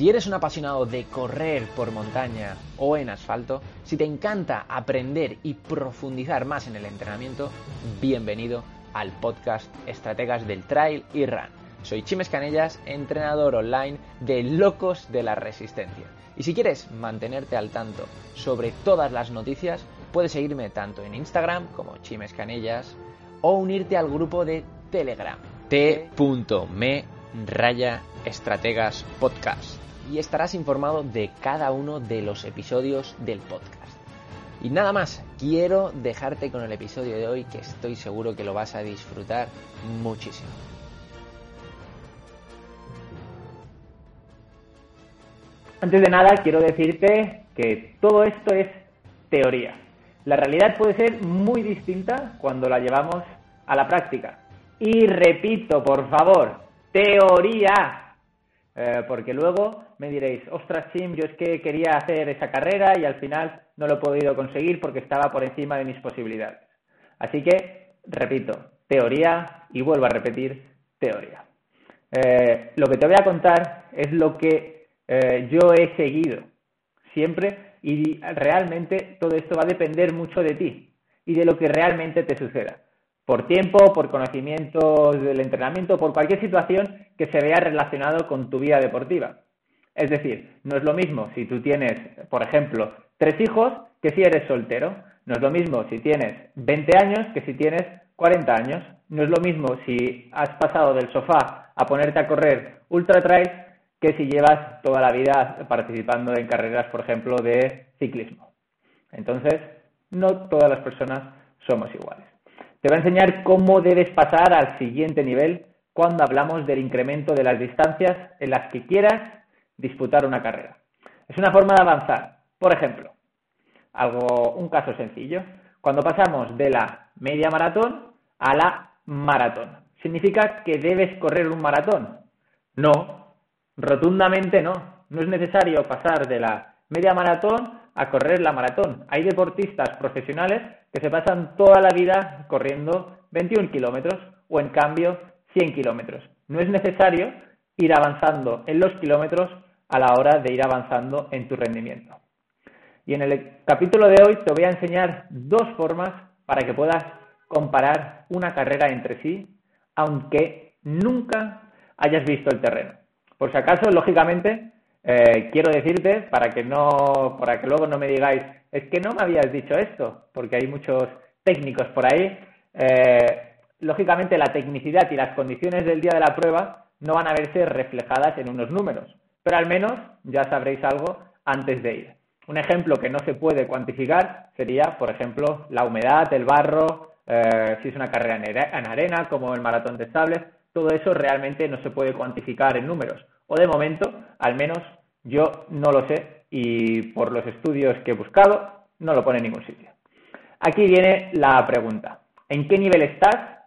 Si eres un apasionado de correr por montaña o en asfalto, si te encanta aprender y profundizar más en el entrenamiento, bienvenido al podcast Estrategas del Trail y Run. Soy Chimes Canellas, entrenador online de Locos de la Resistencia. Y si quieres mantenerte al tanto sobre todas las noticias, puedes seguirme tanto en Instagram como Chimes Canellas o unirte al grupo de Telegram t.me raya estrategas podcast y estarás informado de cada uno de los episodios del podcast. Y nada más, quiero dejarte con el episodio de hoy que estoy seguro que lo vas a disfrutar muchísimo. Antes de nada, quiero decirte que todo esto es teoría. La realidad puede ser muy distinta cuando la llevamos a la práctica. Y repito, por favor, teoría. Eh, porque luego me diréis, ostras, Chim, yo es que quería hacer esa carrera y al final no lo he podido conseguir porque estaba por encima de mis posibilidades. Así que, repito, teoría y vuelvo a repetir, teoría. Eh, lo que te voy a contar es lo que eh, yo he seguido siempre y realmente todo esto va a depender mucho de ti y de lo que realmente te suceda por tiempo, por conocimientos del entrenamiento, por cualquier situación que se vea relacionado con tu vida deportiva. Es decir, no es lo mismo si tú tienes, por ejemplo, tres hijos que si eres soltero. No es lo mismo si tienes 20 años que si tienes 40 años. No es lo mismo si has pasado del sofá a ponerte a correr ultra trail que si llevas toda la vida participando en carreras, por ejemplo, de ciclismo. Entonces, no todas las personas somos iguales. Te voy a enseñar cómo debes pasar al siguiente nivel cuando hablamos del incremento de las distancias en las que quieras disputar una carrera. Es una forma de avanzar. Por ejemplo, algo, un caso sencillo. Cuando pasamos de la media maratón a la maratón. ¿Significa que debes correr un maratón? No, rotundamente no. No es necesario pasar de la media maratón a correr la maratón. Hay deportistas profesionales que se pasan toda la vida corriendo 21 kilómetros o en cambio 100 kilómetros. No es necesario ir avanzando en los kilómetros a la hora de ir avanzando en tu rendimiento. Y en el capítulo de hoy te voy a enseñar dos formas para que puedas comparar una carrera entre sí, aunque nunca hayas visto el terreno. Por si acaso, lógicamente, eh, quiero decirte, para que, no, para que luego no me digáis, es que no me habías dicho esto, porque hay muchos técnicos por ahí, eh, lógicamente la tecnicidad y las condiciones del día de la prueba no van a verse reflejadas en unos números, pero al menos ya sabréis algo antes de ir. Un ejemplo que no se puede cuantificar sería, por ejemplo, la humedad, el barro, eh, si es una carrera en arena, como el maratón de sables, todo eso realmente no se puede cuantificar en números o de momento, al menos yo no lo sé y por los estudios que he buscado no lo pone en ningún sitio. Aquí viene la pregunta. ¿En qué nivel estás?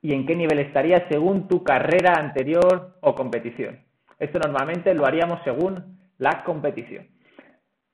¿Y en qué nivel estarías según tu carrera anterior o competición? Esto normalmente lo haríamos según la competición.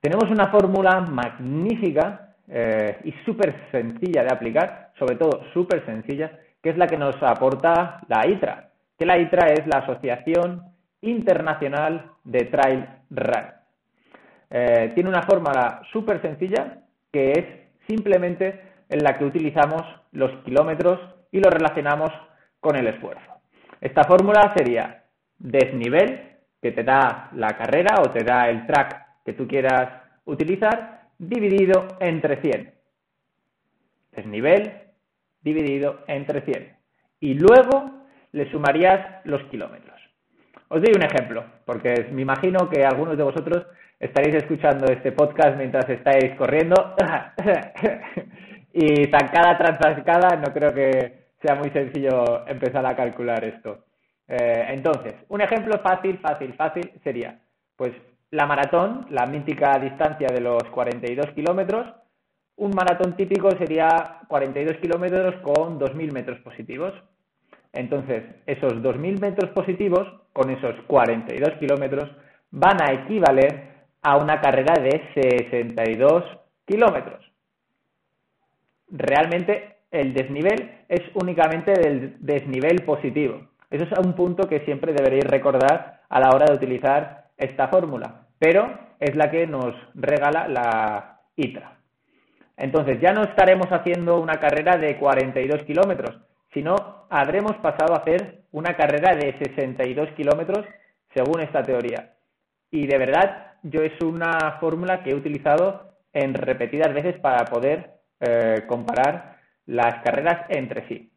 Tenemos una fórmula magnífica eh, y súper sencilla de aplicar, sobre todo súper sencilla, que es la que nos aporta la ITRA, que la ITRA es la Asociación Internacional de Trail Run. Eh, tiene una fórmula súper sencilla que es simplemente en la que utilizamos los kilómetros y los relacionamos con el esfuerzo. Esta fórmula sería desnivel, que te da la carrera o te da el track que tú quieras utilizar, dividido entre 100. Desnivel dividido entre 100. Y luego le sumarías los kilómetros. Os doy un ejemplo, porque me imagino que algunos de vosotros estaréis escuchando este podcast mientras estáis corriendo y zancada tras no creo que sea muy sencillo empezar a calcular esto. Eh, entonces, un ejemplo fácil, fácil, fácil sería, pues la maratón, la mítica distancia de los 42 kilómetros, un maratón típico sería 42 kilómetros con 2.000 metros positivos. Entonces, esos 2.000 metros positivos, con esos 42 kilómetros, van a equivaler a una carrera de 62 kilómetros. Realmente, el desnivel es únicamente del desnivel positivo. Eso es un punto que siempre deberéis recordar a la hora de utilizar esta fórmula, pero es la que nos regala la ITRA. Entonces ya no estaremos haciendo una carrera de 42 kilómetros, sino habremos pasado a hacer una carrera de 62 kilómetros según esta teoría. Y de verdad, yo es una fórmula que he utilizado en repetidas veces para poder eh, comparar las carreras entre sí.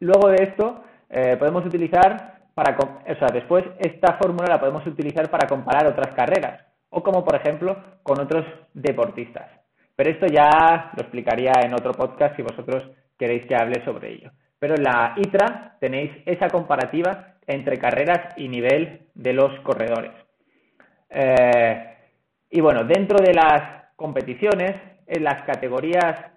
Luego de esto, eh, podemos utilizar para, o sea, después esta fórmula la podemos utilizar para comparar otras carreras o como por ejemplo con otros deportistas. Pero esto ya lo explicaría en otro podcast si vosotros queréis que hable sobre ello. Pero en la ITRA tenéis esa comparativa entre carreras y nivel de los corredores. Eh, y bueno, dentro de las competiciones, en las categorías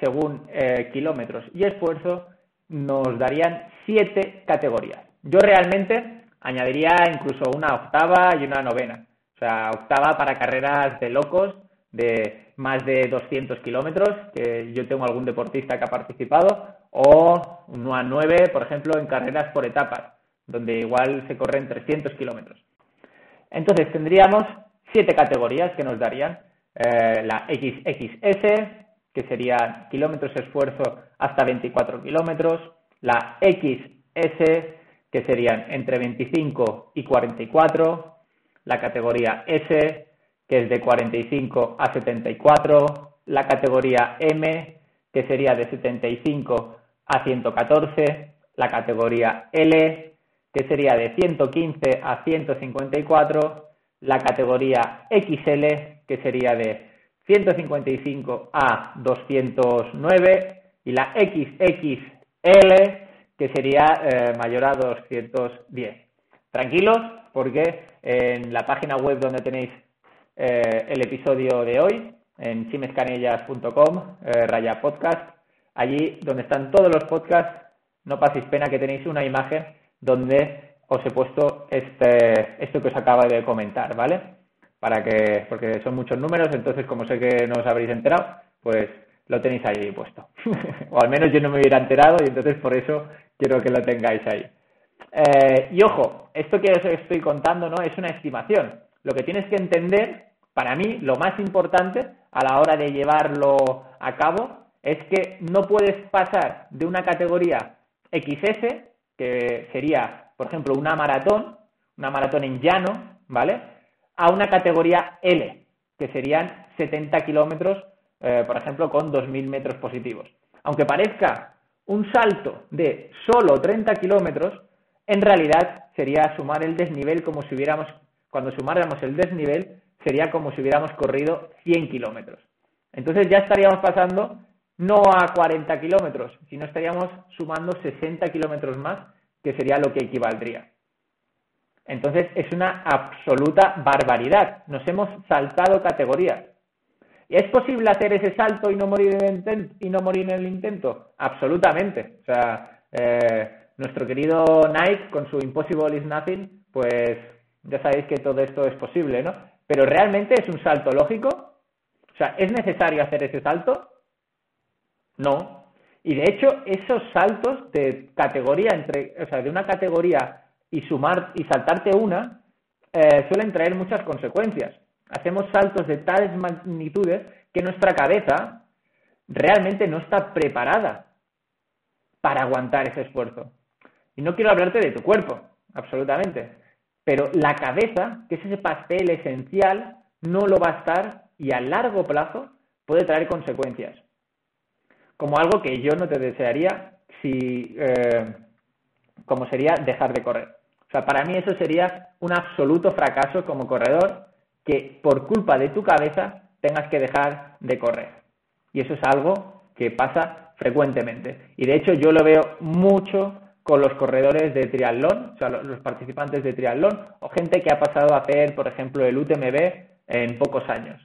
según eh, kilómetros y esfuerzo, nos darían siete categorías. Yo realmente añadiría incluso una octava y una novena. O sea, octava para carreras de locos de más de 200 kilómetros, que yo tengo algún deportista que ha participado, o una 9, por ejemplo, en carreras por etapas, donde igual se corren 300 kilómetros. Entonces tendríamos siete categorías que nos darían eh, la XXS, que sería kilómetros esfuerzo hasta 24 kilómetros, la XS, que serían entre 25 y 44, la categoría S, que es de 45 a 74, la categoría M, que sería de 75 a 114, la categoría L, que sería de 115 a 154, la categoría XL, que sería de 155 a 209, y la XXL, que sería eh, mayor a 210. Tranquilos, porque en la página web donde tenéis eh, el episodio de hoy en chimescanellas.com, eh, raya podcast. Allí donde están todos los podcasts, no paséis pena que tenéis una imagen donde os he puesto este, esto que os acabo de comentar, ¿vale? Para que, porque son muchos números, entonces como sé que no os habréis enterado, pues lo tenéis ahí puesto. o al menos yo no me hubiera enterado y entonces por eso quiero que lo tengáis ahí. Eh, y ojo, esto que os estoy contando no es una estimación. Lo que tienes que entender para mí, lo más importante a la hora de llevarlo a cabo es que no puedes pasar de una categoría XS, que sería, por ejemplo, una maratón, una maratón en llano, ¿vale? A una categoría L, que serían 70 kilómetros, eh, por ejemplo, con 2.000 metros positivos. Aunque parezca un salto de solo 30 kilómetros, en realidad sería sumar el desnivel como si hubiéramos, cuando sumáramos el desnivel, sería como si hubiéramos corrido 100 kilómetros. Entonces ya estaríamos pasando no a 40 kilómetros, sino estaríamos sumando 60 kilómetros más, que sería lo que equivaldría. Entonces es una absoluta barbaridad. Nos hemos saltado categorías. ¿Es posible hacer ese salto y no morir en el, y no morir en el intento? Absolutamente. O sea, eh, nuestro querido Nike con su Impossible is Nothing, pues ya sabéis que todo esto es posible, ¿no? Pero ¿realmente es un salto lógico? O sea, ¿es necesario hacer ese salto? No. Y de hecho, esos saltos de categoría entre, o sea, de una categoría y sumar y saltarte una, eh, suelen traer muchas consecuencias. Hacemos saltos de tales magnitudes que nuestra cabeza realmente no está preparada para aguantar ese esfuerzo. Y no quiero hablarte de tu cuerpo, absolutamente. Pero la cabeza, que es ese pastel esencial, no lo va a estar y a largo plazo puede traer consecuencias. Como algo que yo no te desearía si, eh, como sería dejar de correr. O sea, para mí eso sería un absoluto fracaso como corredor que por culpa de tu cabeza tengas que dejar de correr. Y eso es algo que pasa frecuentemente. Y de hecho yo lo veo mucho con los corredores de triatlón, o sea, los participantes de triatlón, o gente que ha pasado a hacer, por ejemplo, el UTMB en pocos años.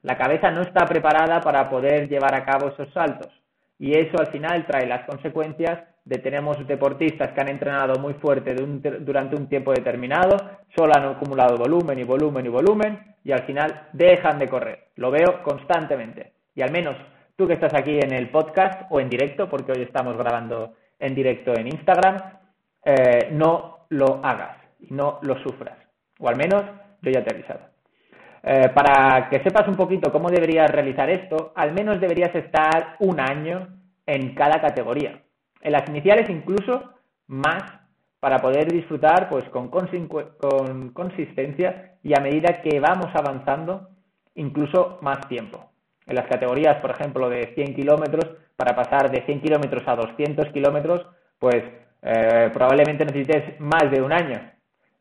La cabeza no está preparada para poder llevar a cabo esos saltos. Y eso al final trae las consecuencias tenemos deportistas que han entrenado muy fuerte durante un tiempo determinado, solo han acumulado volumen y volumen y volumen, y al final dejan de correr. Lo veo constantemente. Y al menos tú que estás aquí en el podcast o en directo, porque hoy estamos grabando en directo en Instagram, eh, no lo hagas. no lo sufras. O al menos yo ya te he avisado. Eh, para que sepas un poquito cómo deberías realizar esto, al menos deberías estar un año en cada categoría. En las iniciales incluso más para poder disfrutar pues con, con consistencia y a medida que vamos avanzando incluso más tiempo. En las categorías, por ejemplo, de 100 kilómetros, para pasar de 100 kilómetros a 200 kilómetros, pues eh, probablemente necesites más de un año.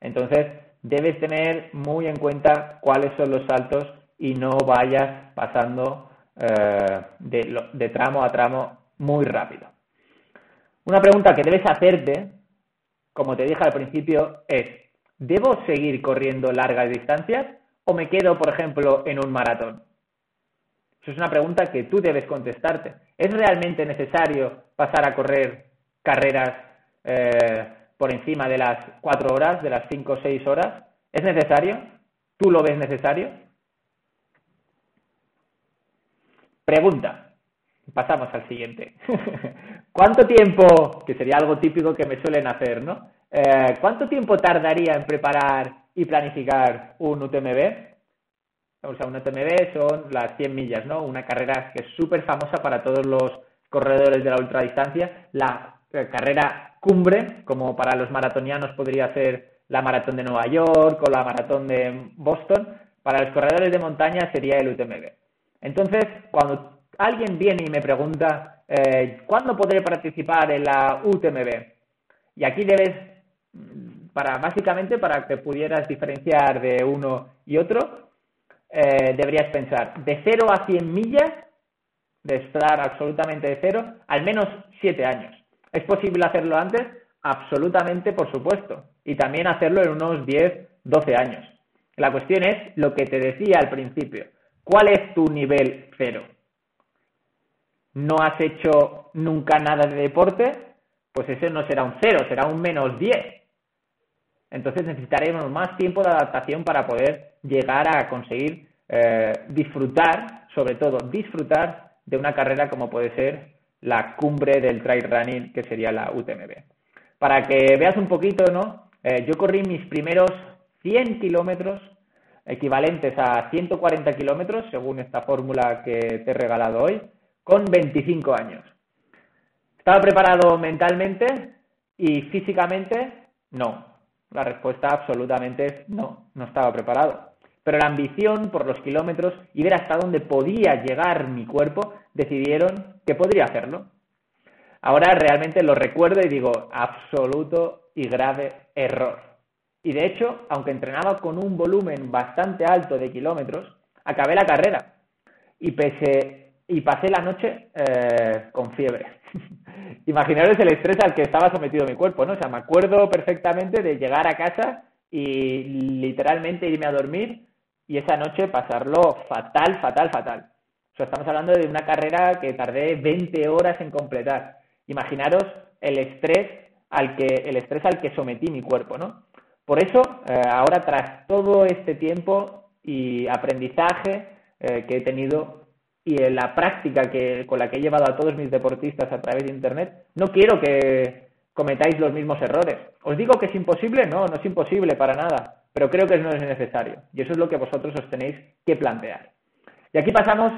Entonces, debes tener muy en cuenta cuáles son los saltos y no vayas pasando eh, de tramo a tramo muy rápido. Una pregunta que debes hacerte, como te dije al principio, es, ¿debo seguir corriendo largas distancias o me quedo, por ejemplo, en un maratón? Esa es una pregunta que tú debes contestarte. ¿Es realmente necesario pasar a correr carreras eh, por encima de las cuatro horas, de las cinco o seis horas? ¿Es necesario? ¿Tú lo ves necesario? Pregunta. Pasamos al siguiente. ¿Cuánto tiempo, que sería algo típico que me suelen hacer, ¿no? Eh, ¿Cuánto tiempo tardaría en preparar y planificar un UTMB? O sea, un UTMB son las 100 millas, ¿no? Una carrera que es súper famosa para todos los corredores de la ultradistancia. La eh, carrera cumbre, como para los maratonianos podría ser la maratón de Nueva York o la maratón de Boston. Para los corredores de montaña sería el UTMB. Entonces, cuando alguien viene y me pregunta, eh, ¿cuándo podré participar en la UTMB? Y aquí debes, mm, para básicamente para que pudieras diferenciar de uno y otro, eh, deberías pensar de 0 a 100 millas, de estar absolutamente de cero, al menos 7 años. ¿Es posible hacerlo antes? Absolutamente, por supuesto. Y también hacerlo en unos 10, 12 años. La cuestión es lo que te decía al principio. ¿Cuál es tu nivel cero? ¿No has hecho nunca nada de deporte? Pues ese no será un cero, será un menos 10. Entonces necesitaremos más tiempo de adaptación para poder llegar a conseguir eh, disfrutar, sobre todo disfrutar de una carrera como puede ser la cumbre del trail running, que sería la UTMB. Para que veas un poquito, ¿no? Eh, yo corrí mis primeros 100 kilómetros, equivalentes a 140 kilómetros, según esta fórmula que te he regalado hoy, con 25 años. ¿Estaba preparado mentalmente y físicamente? No. La respuesta absolutamente es no, no estaba preparado. Pero la ambición por los kilómetros y ver hasta dónde podía llegar mi cuerpo decidieron que podría hacerlo. Ahora realmente lo recuerdo y digo, absoluto y grave error. Y de hecho, aunque entrenaba con un volumen bastante alto de kilómetros, acabé la carrera y, pese, y pasé la noche eh, con fiebre. Imaginaros el estrés al que estaba sometido mi cuerpo, ¿no? O sea, me acuerdo perfectamente de llegar a casa y literalmente irme a dormir y esa noche pasarlo fatal, fatal, fatal. O sea, estamos hablando de una carrera que tardé 20 horas en completar. Imaginaros el estrés al que, el estrés al que sometí mi cuerpo, ¿no? Por eso, eh, ahora tras todo este tiempo y aprendizaje eh, que he tenido y en la práctica que, con la que he llevado a todos mis deportistas a través de Internet, no quiero que cometáis los mismos errores. ¿Os digo que es imposible? No, no es imposible para nada, pero creo que no es necesario. Y eso es lo que vosotros os tenéis que plantear. Y aquí pasamos,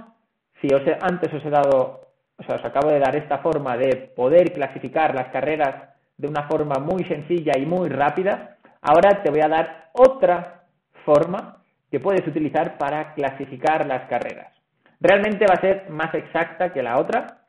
si os antes os he dado, o sea, os acabo de dar esta forma de poder clasificar las carreras de una forma muy sencilla y muy rápida, ahora te voy a dar otra forma que puedes utilizar para clasificar las carreras. Realmente va a ser más exacta que la otra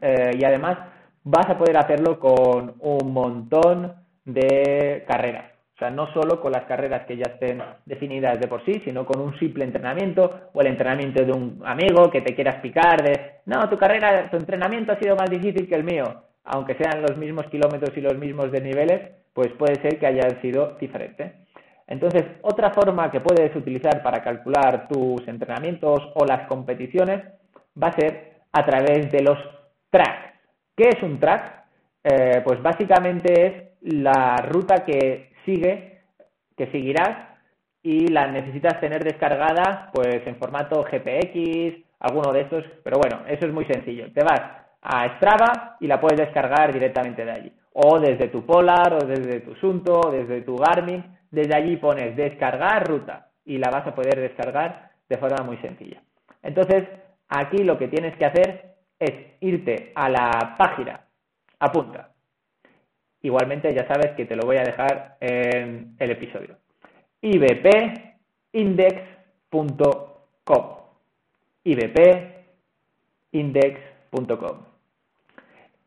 eh, y además vas a poder hacerlo con un montón de carreras. O sea, no solo con las carreras que ya estén definidas de por sí, sino con un simple entrenamiento o el entrenamiento de un amigo que te quieras picar de, no, tu carrera, tu entrenamiento ha sido más difícil que el mío. Aunque sean los mismos kilómetros y los mismos desniveles, pues puede ser que haya sido diferente. Entonces, otra forma que puedes utilizar para calcular tus entrenamientos o las competiciones va a ser a través de los tracks. ¿Qué es un track? Eh, pues básicamente es la ruta que sigue, que seguirás y la necesitas tener descargada pues en formato GPX, alguno de estos, pero bueno, eso es muy sencillo. Te vas a Strava y la puedes descargar directamente de allí. o desde tu Polar, o desde tu Sunto, o desde tu Garmin. Desde allí pones descargar ruta y la vas a poder descargar de forma muy sencilla. Entonces, aquí lo que tienes que hacer es irte a la página, apunta. Igualmente ya sabes que te lo voy a dejar en el episodio. ibpindex.com ibpindex.com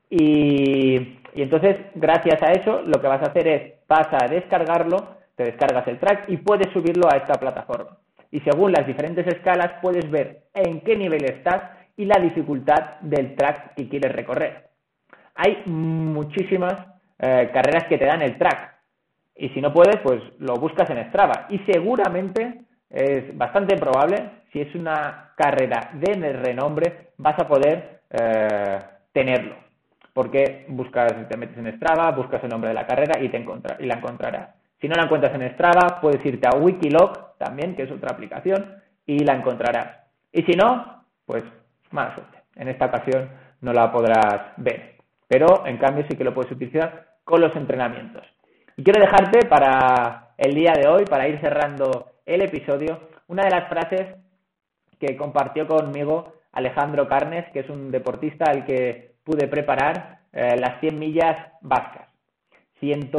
y, y entonces, gracias a eso, lo que vas a hacer es, vas a descargarlo, te descargas el track y puedes subirlo a esta plataforma. Y según las diferentes escalas, puedes ver en qué nivel estás y la dificultad del track que quieres recorrer. Hay muchísimas eh, carreras que te dan el track. Y si no puedes, pues lo buscas en Strava. Y seguramente es bastante probable, si es una carrera de renombre, vas a poder eh, tenerlo porque buscas, te metes en Strava, buscas el nombre de la carrera y, te y la encontrarás. Si no la encuentras en Strava, puedes irte a Wikilog también, que es otra aplicación, y la encontrarás. Y si no, pues mala suerte. En esta ocasión no la podrás ver. Pero en cambio sí que lo puedes utilizar con los entrenamientos. Y quiero dejarte para el día de hoy, para ir cerrando el episodio, una de las frases que compartió conmigo Alejandro Carnes, que es un deportista al que pude preparar eh, las 100 millas vascas. 100,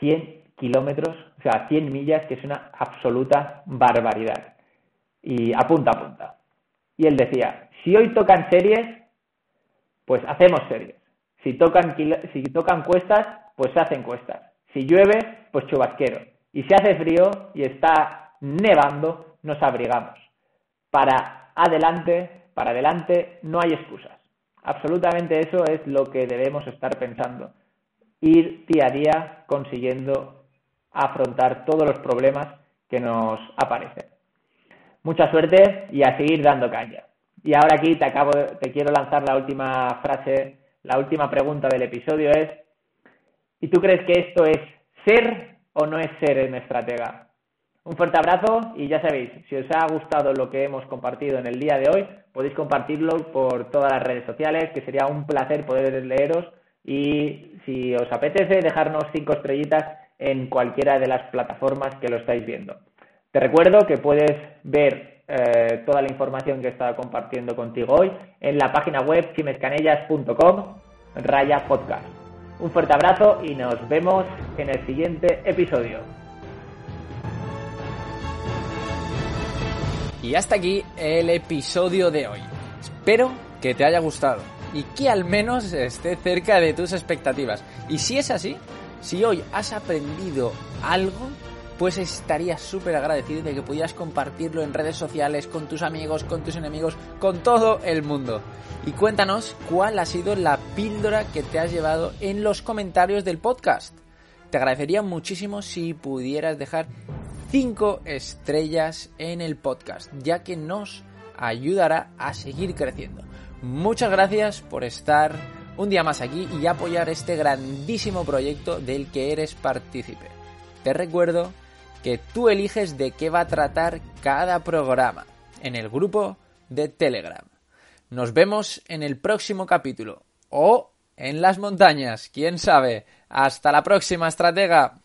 100 kilómetros, o sea, 100 millas, que es una absoluta barbaridad. Y apunta, apunta. Y él decía, si hoy tocan series, pues hacemos series. Si tocan, si tocan cuestas, pues se hacen cuestas. Si llueve, pues chubasquero. Y si hace frío y está nevando, nos abrigamos. Para adelante, para adelante, no hay excusas. Absolutamente eso es lo que debemos estar pensando. Ir día a día consiguiendo afrontar todos los problemas que nos aparecen. Mucha suerte y a seguir dando caña. Y ahora aquí te acabo, te quiero lanzar la última frase, la última pregunta del episodio es ¿y tú crees que esto es ser o no es ser en estratega? Un fuerte abrazo y ya sabéis, si os ha gustado lo que hemos compartido en el día de hoy, podéis compartirlo por todas las redes sociales, que sería un placer poder leeros y si os apetece dejarnos cinco estrellitas en cualquiera de las plataformas que lo estáis viendo. Te recuerdo que puedes ver eh, toda la información que he estado compartiendo contigo hoy en la página web chimescanellas.com raya podcast. Un fuerte abrazo y nos vemos en el siguiente episodio. Y hasta aquí el episodio de hoy. Espero que te haya gustado y que al menos esté cerca de tus expectativas. Y si es así, si hoy has aprendido algo, pues estaría súper agradecido de que pudieras compartirlo en redes sociales, con tus amigos, con tus enemigos, con todo el mundo. Y cuéntanos cuál ha sido la píldora que te has llevado en los comentarios del podcast. Te agradecería muchísimo si pudieras dejar 5 estrellas en el podcast, ya que nos ayudará a seguir creciendo. Muchas gracias por estar un día más aquí y apoyar este grandísimo proyecto del que eres partícipe. Te recuerdo que tú eliges de qué va a tratar cada programa en el grupo de Telegram. Nos vemos en el próximo capítulo o en las montañas, quién sabe. Hasta la próxima, estratega.